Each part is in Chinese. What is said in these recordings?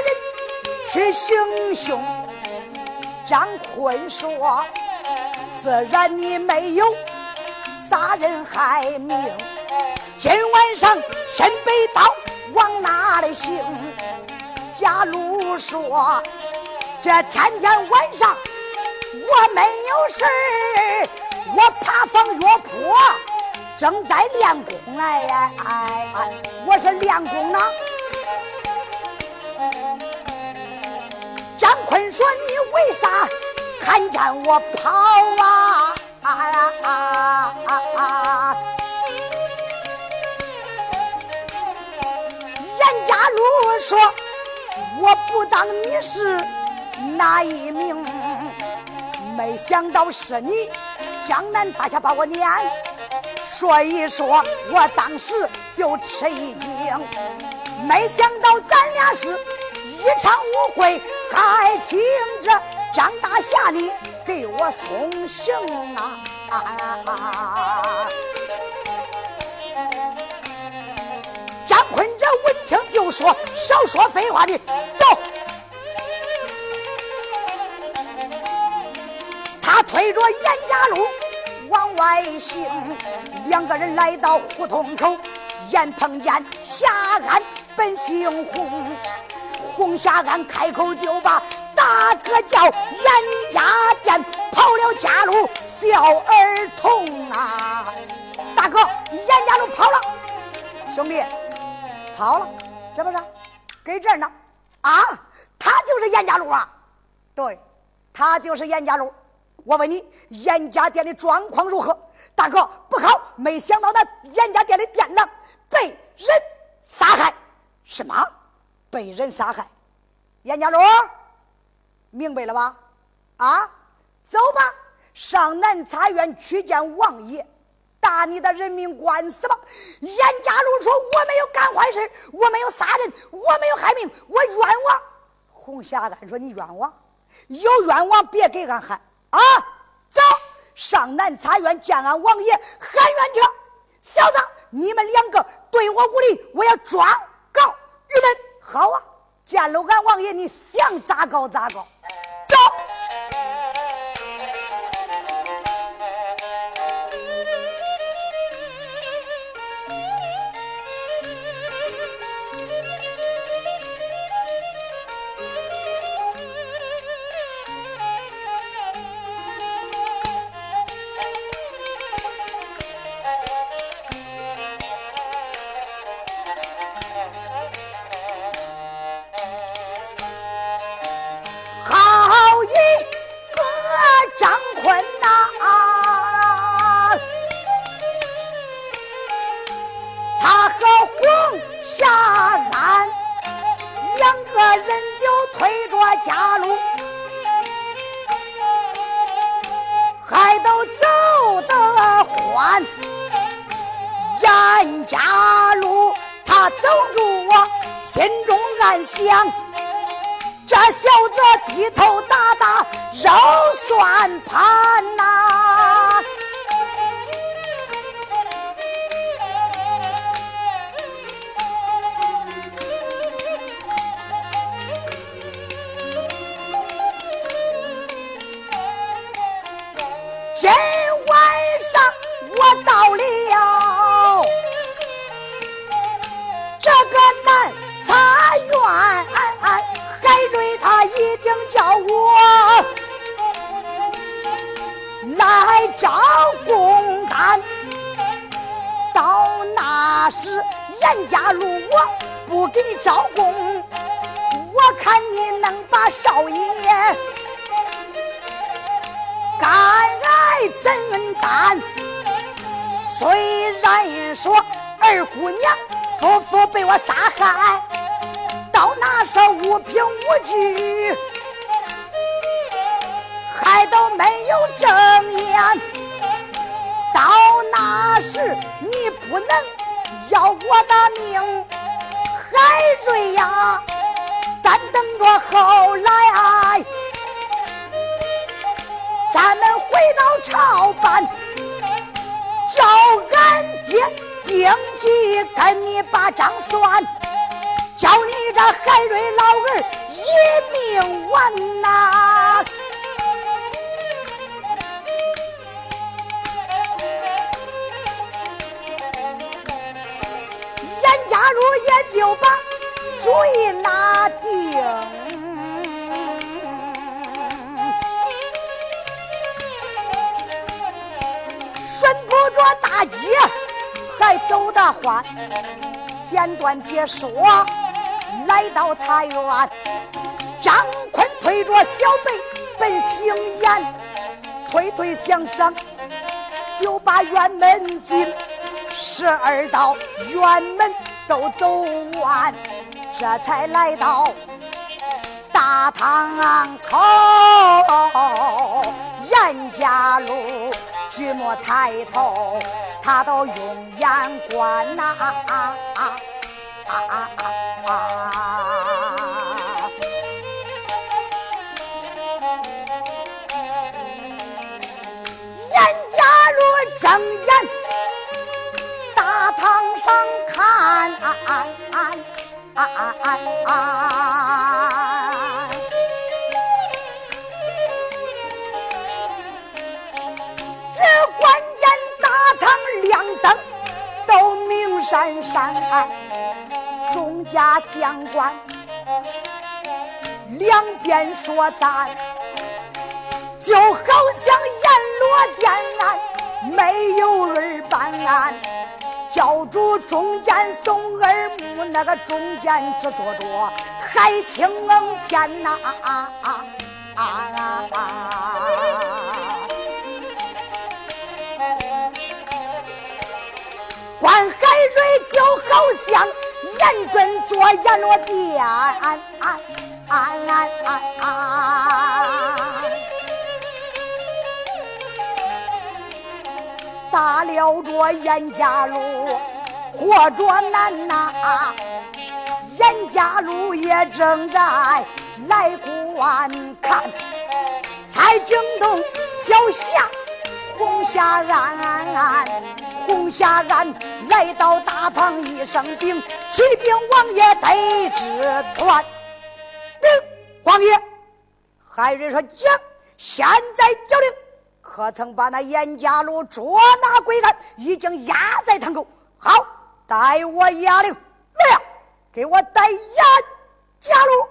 人去行凶。张坤说：“自然你没有杀人害命，今晚上身背刀往哪里行？”贾鲁说：“这天天晚上我没有事我爬房药铺，正在练功哎哎哎，我是练功呢。”张坤说：“你为啥看见我跑啊？”啊啊啊啊啊严家禄说：“我不当你是哪一名，没想到是你江南大侠把我撵，所以说我当时就吃一惊，没想到咱俩是一场误会。”还请着张大侠你给我送行啊！张坤这闻听就说：“少说废话的，走！”他推着严家路往外行，两个人来到胡同口，眼碰见夏安本姓洪。红霞庵开口就把大哥叫严家店跑了家路小儿童啊！大哥，严家路跑了，兄弟跑了，这不是给这儿呢？啊，他就是严家路啊！对，他就是严家路。我问你，严家店的状况如何？大哥不好，没想到那严家店的店长被人杀害。什么？被人杀害，严家禄，明白了吧？啊，走吧，上南茶院去见王爷，打你的人命官司吧。严家禄说：“我没有干坏事，我没有杀人，我没有害命，我冤枉。”洪霞安说：“你冤枉，有冤枉别给俺喊啊！走上南茶院见俺王爷喊冤去。小子，你们两个对我无礼，我要状告你们。”好啊，见了俺王爷，你想咋搞咋搞，眼家路他走着我心中暗想这小子低头打打肉算盘呐。我到了这个南茶院，海瑞他一定叫我来找公单。到那时，严家路我不给你招供，我看你能把少爷赶来怎担？虽然说二姑娘夫妇被我杀害，到那时无凭无据，还都没有证言，到那时你不能要我的命，海瑞呀，咱等着后来啊，咱们回到朝班。叫俺爹定计跟你把账算，叫你这海瑞老儿一命完呐！简短解说，来到茶园，张坤推着小辈奔行宴，推推想想就把院门进，十二道院门都走完，这才来到大堂口，严家路。举目抬头，他都用眼观呐，严家禄睁眼大堂上看。闪闪，众家将官两边说战，就好像阎罗殿案没有人办案，教主中间送耳目，那个中间只坐着海清天呐。水就好像严准做阎罗殿，打了着严家路，活着难呐。严家路也正在来观看，才惊动小霞红霞安。红霞庵来到大堂，一声禀，启禀王爷得知断。禀王爷，海瑞说讲，现在交令，可曾把那严家禄捉拿归案？已经押在堂口。好，待我押令。来呀，给我带严家禄。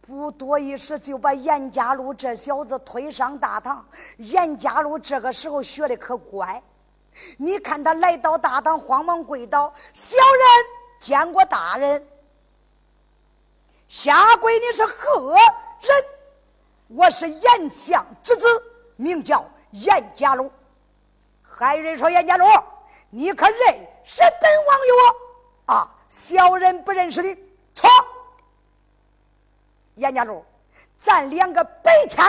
不多一时，就把严家禄这小子推上大堂。严家禄这个时候学的可乖。你看他来到大堂，慌忙跪倒。小人见过大人，下跪你是何人？我是严相之子，名叫严家禄。海瑞说：“严家禄，你可认识本王与我？”啊，小人不认识你。错，严家禄，咱两个白天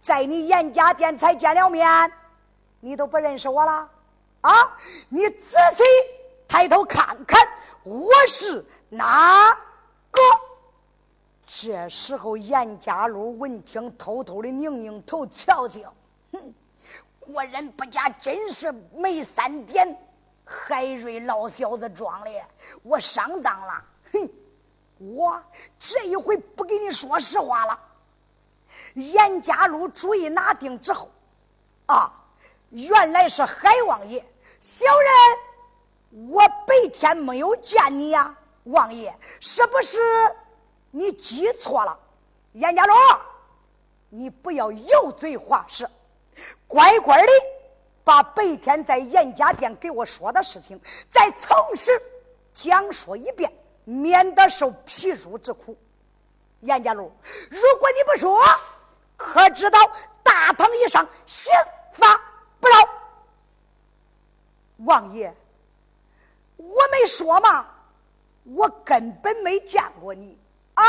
在你严家店才见了面，你都不认识我了？啊！你仔细抬头看看，我是哪个？这时候，严家禄闻听，偷偷的拧拧头，瞧瞧，哼，果然不假，真是没三点。海瑞老小子装的，我上当了。哼，我这一回不跟你说实话了。严家禄主意拿定之后，啊。原来是海王爷，小人我白天没有见你呀，王爷是不是你记错了？严家禄，你不要油嘴滑舌，乖乖的把白天在严家店给我说的事情再从实讲说一遍，免得受皮肉之苦。严家禄，如果你不说，可知道大堂以上刑罚？不饶，王爷，我没说嘛，我根本没见过你啊，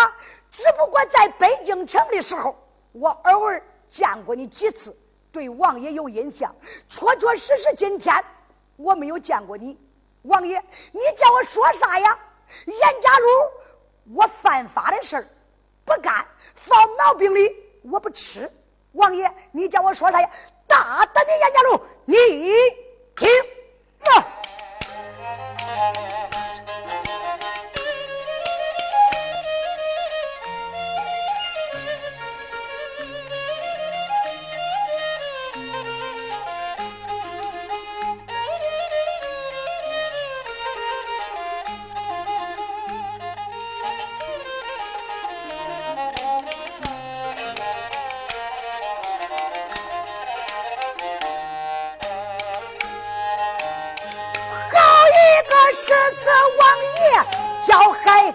只不过在北京城的时候，我偶尔见过你几次，对王爷有印象。确确实实，今天我没有见过你，王爷，你叫我说啥呀？严家禄，我犯法的事儿不干，放毛病里我不吃。王爷，你叫我说啥呀？大胆的严家禄，你听啊！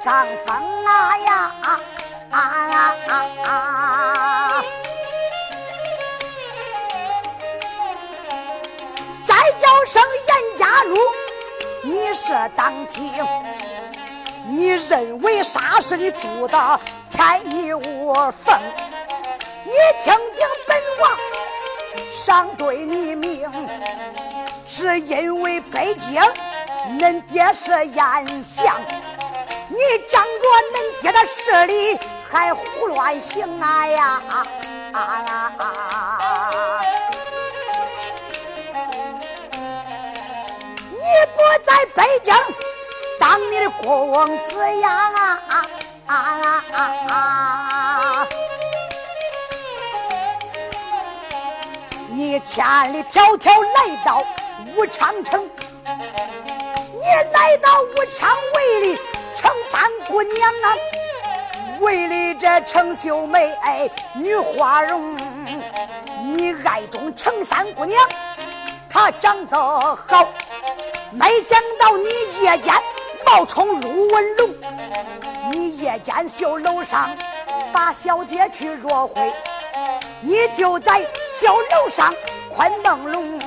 刚峰啊呀啊啊啊啊！再叫声严家禄，你是当听？你认为啥是你住的天衣无缝？你听听本王上对你明，是因为北京恁爹是燕相，你仗着恁爹的势力还胡乱行啊呀啊呀啊！你不在北京当你的国王子呀啊啊啊啊！你千里迢迢来到武昌城，你来到武昌为里程三姑娘啊，为了这程秀梅哎女花容，你爱中程三姑娘，她长得好，没想到你夜间冒充陆文龙，你夜间绣楼上把小姐去若会。你就在小楼上宽朦胧，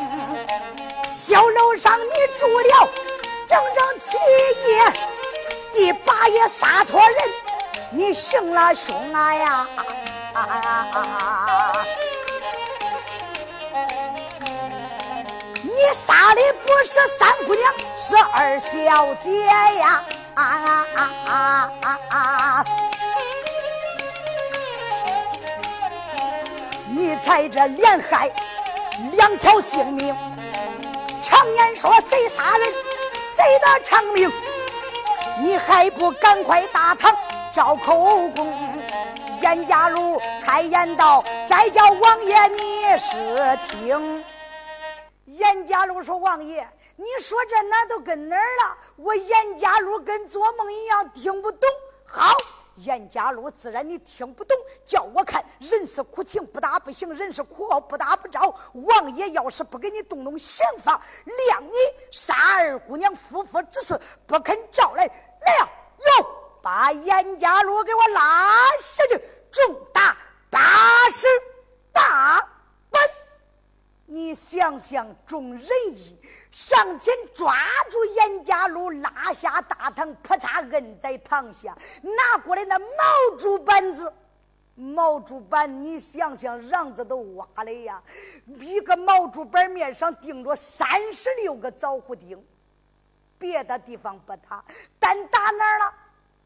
小楼上你住了整整七夜，第八夜杀错人，你行了凶啊呀！你杀的不是三姑娘，是二小姐呀！啊啊啊啊啊啊！你在这连害两条性命，常言说谁杀人谁得长命，你还不赶快大堂招口供？严家禄开言道：“再叫王爷你是听。”严家禄说：“王爷，你说这哪都跟哪儿了？我严家禄跟做梦一样，听不懂。”好。严家禄自然你听不懂，叫我看人是苦情不打不行，人是苦傲不打不着。王爷要是不给你动动刑法，谅你杀二姑娘夫妇之事，不肯招来，来呀，哟，把严家禄给我拉下去，重打八十大板。你想想，众人义。上前抓住严家禄，拉下大堂，扑嚓摁在堂下，拿过来那毛竹板子。毛竹板，你想想，瓤子都挖了呀！一个毛竹板面上钉着三十六个枣胡钉，别的地方不打，单打哪儿了？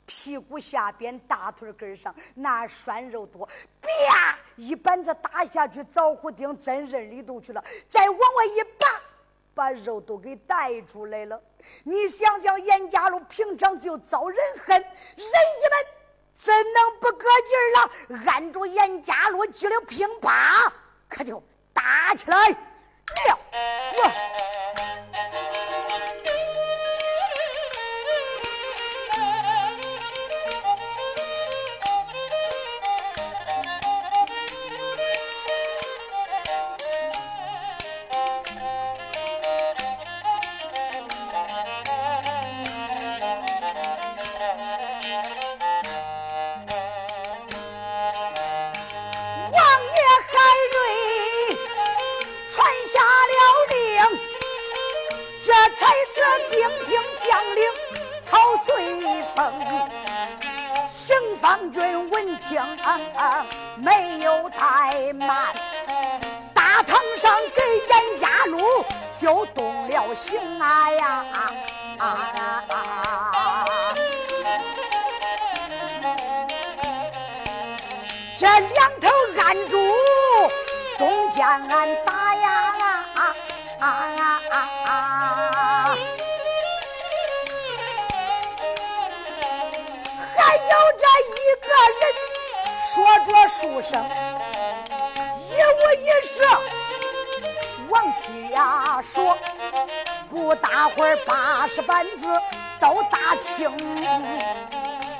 屁股下边、大腿根上，那涮肉多，啪！一板子打下去，枣胡钉真刃里头去了，再往外一拔。把肉都给带出来了，你想想，严家路平常就遭人恨，人一们怎能不搁劲儿了？按住严家路，急了乒乓，可就打起来了。风。邢方军文清、没有怠慢，大堂上给严家禄就动了刑啊呀！啊啊啊啊这两头按住，中间俺打呀,啊！啊啊一个人。说着书声，一五一十往下说，不大会儿八十板子都打清，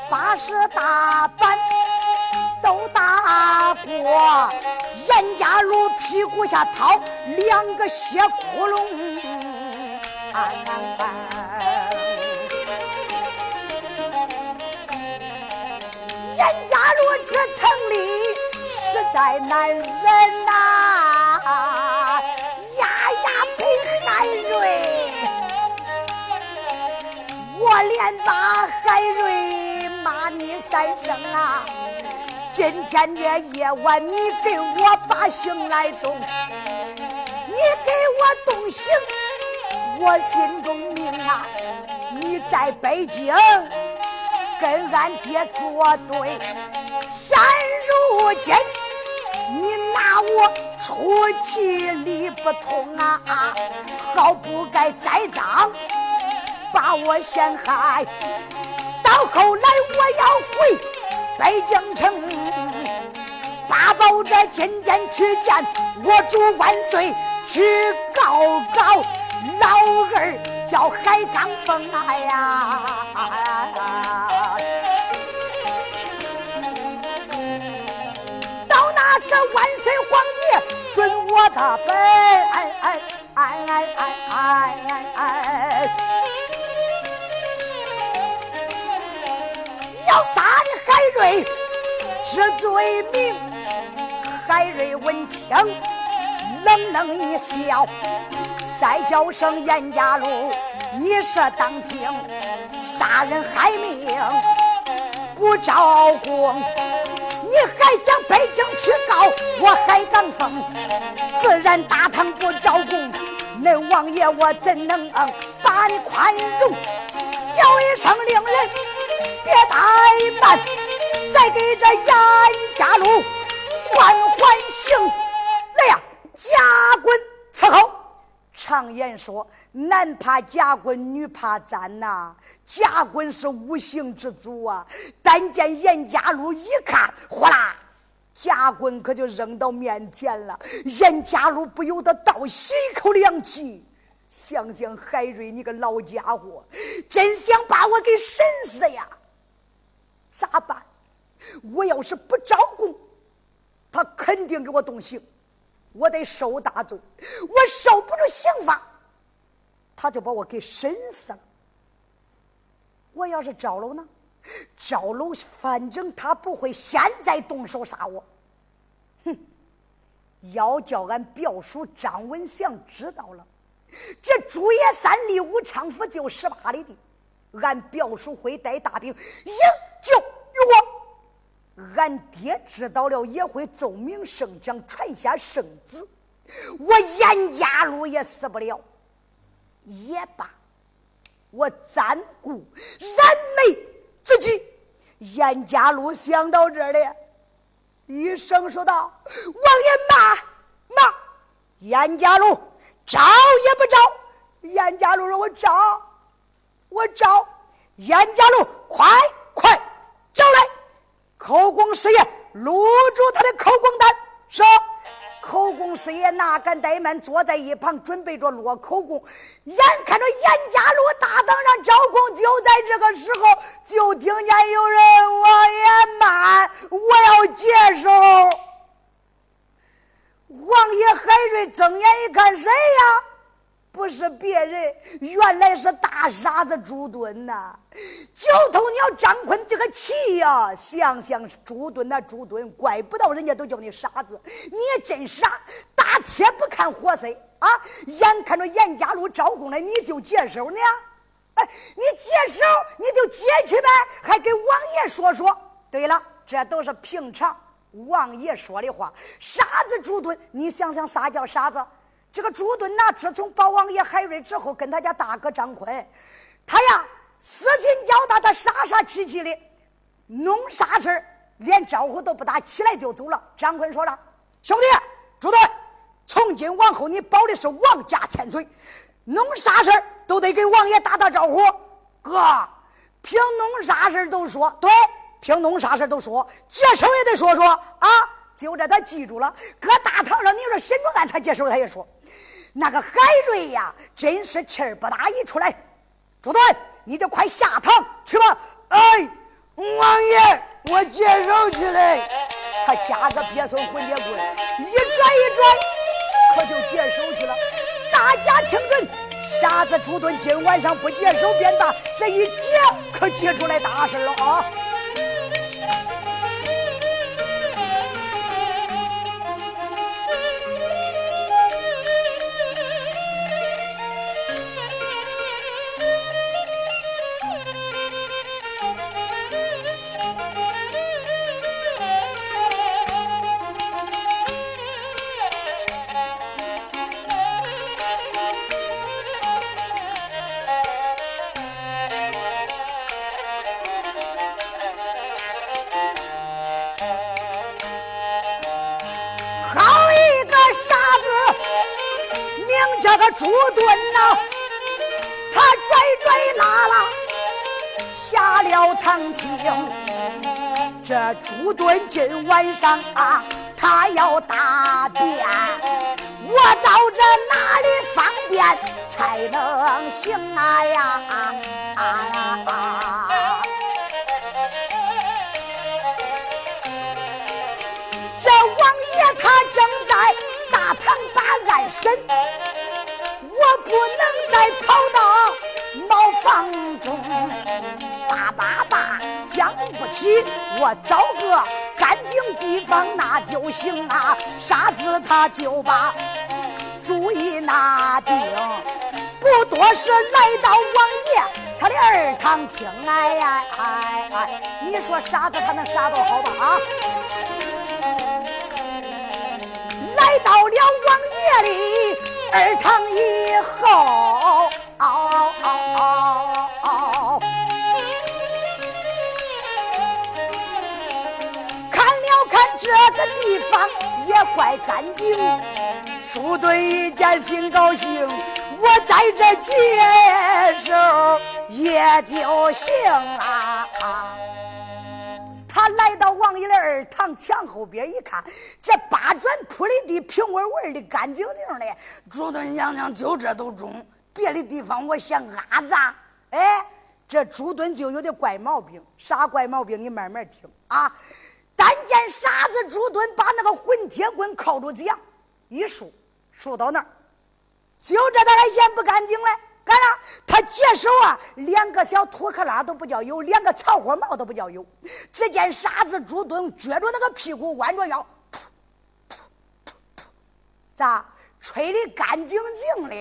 八十大板都打过，严家路屁股下掏两个血窟窿。严家路这藤里实在难忍呐，呀呀被海瑞，我连把海瑞骂你三声啊！今天这夜晚你给我把刑来动，你给我动刑，我心中明啊！你在北京。跟俺爹作对，现如今你拿我出气理不通啊！好不该栽赃，把我陷害。到后来我要回北京城，八宝这金殿去见我主万岁，去告告老二叫海刚峰啊呀！万岁皇帝准我的本，要杀你海瑞知罪名。海瑞闻听，冷冷一笑，再叫声严家禄，你是当庭杀人害命，不招供。你还想北京去告我海刚峰？自然大堂不招供，恁王爷我怎能把你宽容？叫一声令人别怠慢，再给这严家禄缓缓刑。来呀，加棍伺候。常言说，男怕夹棍，女怕簪呐。夹棍是无形之主啊！但见严家禄一看，哗啦，夹棍可就扔到面前了。严家禄不由得倒吸一口凉气，想想海瑞，你个老家伙，真想把我给审死呀？咋办？我要是不招供，他肯定给我动刑。我得受大罪，我受不住刑罚，他就把我给审死了。我要是招楼呢？招楼，反正他不会现在动手杀我。哼！要叫俺表叔张文祥知道了，这朱叶山离武昌府就十八里地，俺表叔会带大兵营救于我。俺爹知道了也会奏明圣将，传下圣旨。我严家禄也死不了，也罢。我暂顾燃眉之急。严家禄想到这里，一声说道：“王爷骂骂，严家禄招也不招。”严家禄说：“我招，我招。”严家禄，快！口供师爷录住他的口供单，说口供师爷哪敢怠慢，坐在一旁准备着落口供。眼看着严家路大堂上招供，就在这个时候，就听见有人王爷慢，我要接手。王爷海瑞睁眼一看，谁呀？不是别人，原来是大傻子朱敦呐！九头鸟张坤这个气呀！想想朱敦那朱敦，怪不到人家都叫你傻子，你也真傻！打铁不看活色啊！眼看着严家路招供了，你就接手呢？哎，你接手你就接去呗，还给王爷说说。对了，这都是平常王爷说的话。傻子朱敦，你想想啥叫傻子？这个朱敦呐，自从保王爷海瑞之后，跟他家大哥张坤，他呀私心交大，他傻傻气气的弄啥事连招呼都不打，起来就走了。张坤说了：“兄弟朱敦，从今往后你保的是王家千岁，弄啥事都得给王爷打打招呼。哥，凭弄啥事都说对，凭弄啥事都说，接手也得说说啊。”就这他记住了，搁大堂上，你说沈忠案他接手，他也说，那个海瑞呀，真是气儿不打一处来。朱敦，你就快下堂去吧。哎，王爷，我接手去了。他夹着鳖孙混铁棍，一转一转，可就接手去了。大家听准，瞎子朱敦今晚上不接手便罢，这一接可接出来大事了啊！这个朱墩呐，他拽拽拉拉下了堂厅。这朱墩今晚上啊，他要大便，我到这哪里方便才能行啊呀？这把案审，我不能再跑到茅房中，爸爸爸讲不起，我找个干净地方那就行啊。傻子他就把主意拿定，不多时来到王爷他的二堂厅，哎呀哎哎，你说傻子他能傻多好吧啊？来到了王爷的二堂以后，看了看这个地方也怪干净。朱墩一见心高兴，我在这接手也就行了。他来到王爷的二堂墙后边一看，这八砖铺的地平稳稳的、干净净的。朱墩娘娘就这都中，别的地方我嫌阿杂。哎，这朱墩就有点怪毛病，啥怪毛病？你慢慢听啊。但见傻子朱墩把那个混铁棍靠住墙，一竖，竖到那儿，就这他还嫌不干净嘞。干了，他解手啊，连个小土克拉都不叫有，连个草花帽都不叫有。只见傻子朱墩撅着那个屁股，弯着腰，咋吹的干净净的？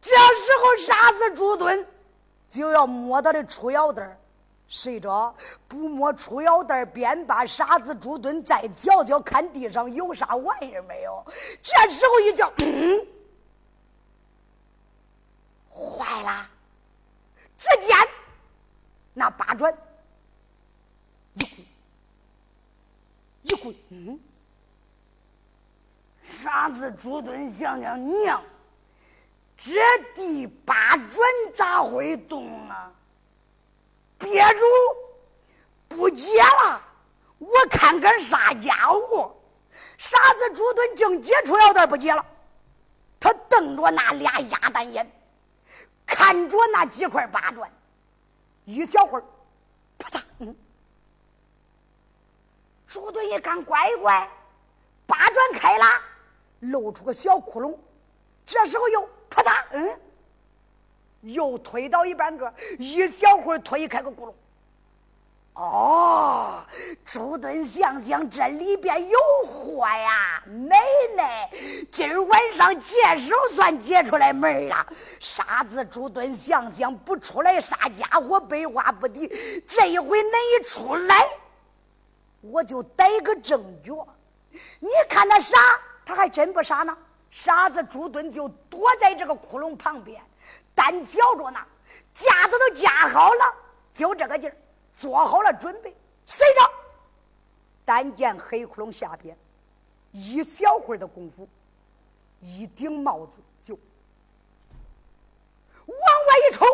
这时候傻子朱墩就要摸他的出腰带谁着不摸出腰带边把傻子朱墩再瞧瞧，看地上有啥玩意儿没有？这时候一叫。坏了！只见那八转一跪一跪，嗯，傻子朱墩想想娘，这第八转咋会动啊？别住，不接了！我看看啥家伙！傻子朱墩正接出腰带不接了，他瞪着那俩鸭蛋眼。看着那几块八砖，一小会儿，啪嚓，嗯，朱墩一看，乖乖，八砖开了，露出个小窟窿。这时候又啪嚓，嗯，又推到一半个，一小会儿推开个窟窿。哦，朱墩想想，这里边有货呀！奶奶，今儿晚上解手算解出来门了。傻子朱墩想想，不出来啥家伙，白话不敌。这一回恁一出来，我就逮个正觉。你看那傻，他还真不傻呢。傻子朱墩就躲在这个窟窿旁边，单瞧着呢，架子都架好了，就这个劲儿。做好了准备，谁着？但见黑窟窿下边，一小会儿的功夫，一顶帽子就往外一抽。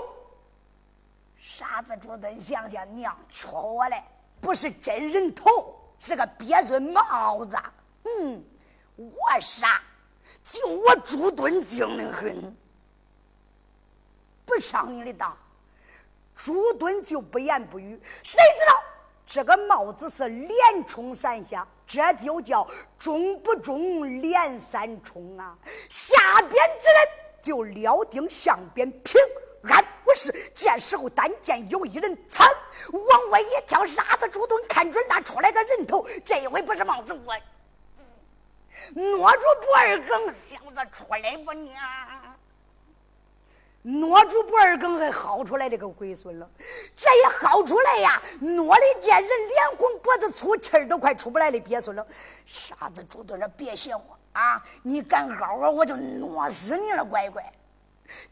傻子朱墩想想，娘戳我嘞，不是真人头，是个鳖孙帽子。嗯，我傻，就我朱墩精的很，不上你的当。朱墩就不言不语，谁知道这个帽子是连冲三下，这就叫中不中连三冲啊！下边之人就料定上边平安无事。这时候但见有一人噌往外一跳，傻子朱墩看准那出来个人头，这一回不是帽子，我嗯挪住脖儿梗，小子出来不娘？挪住脖儿梗还薅出来这个龟孙了，这一薅出来呀，挪的这人脸红脖子粗，气儿都快出不来的鳖孙了。傻子朱墩，别邪乎啊！你敢嗷我，我就挪死你了，乖乖！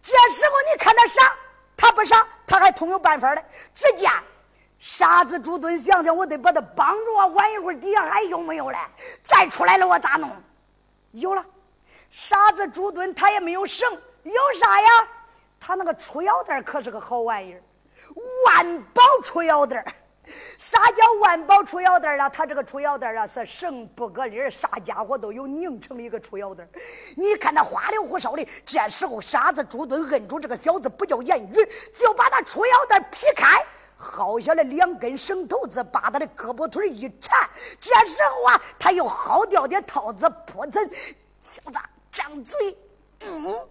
这时候你看他傻，他不傻，他还通有办法的。只见傻子朱墩想想，我得把他绑住啊！晚一会儿底下还有没有嘞？再出来了我咋弄？有了。傻子朱墩他也没有绳，有啥呀？他那个出腰带可是个好玩意儿，万宝出腰带 啥叫万宝出腰带啊？他这个出腰带啊，是绳不搁里啥家伙都有拧成一个出腰带你看他花里胡哨的，这时候傻子朱墩摁住这个小子，不叫言语，就把他出腰带劈开，薅下来两根绳头子，把他的胳膊腿一缠。这时候啊，他又薅掉的套子，扑腾，小子张嘴，嗯，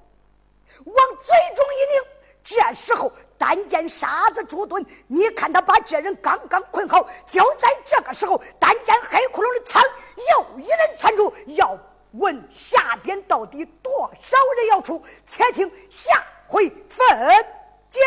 往嘴中一拧。这时候，单见傻子朱墩，你看他把这人刚刚捆好，就在这个时候，单见黑窟窿的仓又一人窜出，要问下边到底多少人要出？且听下回分解。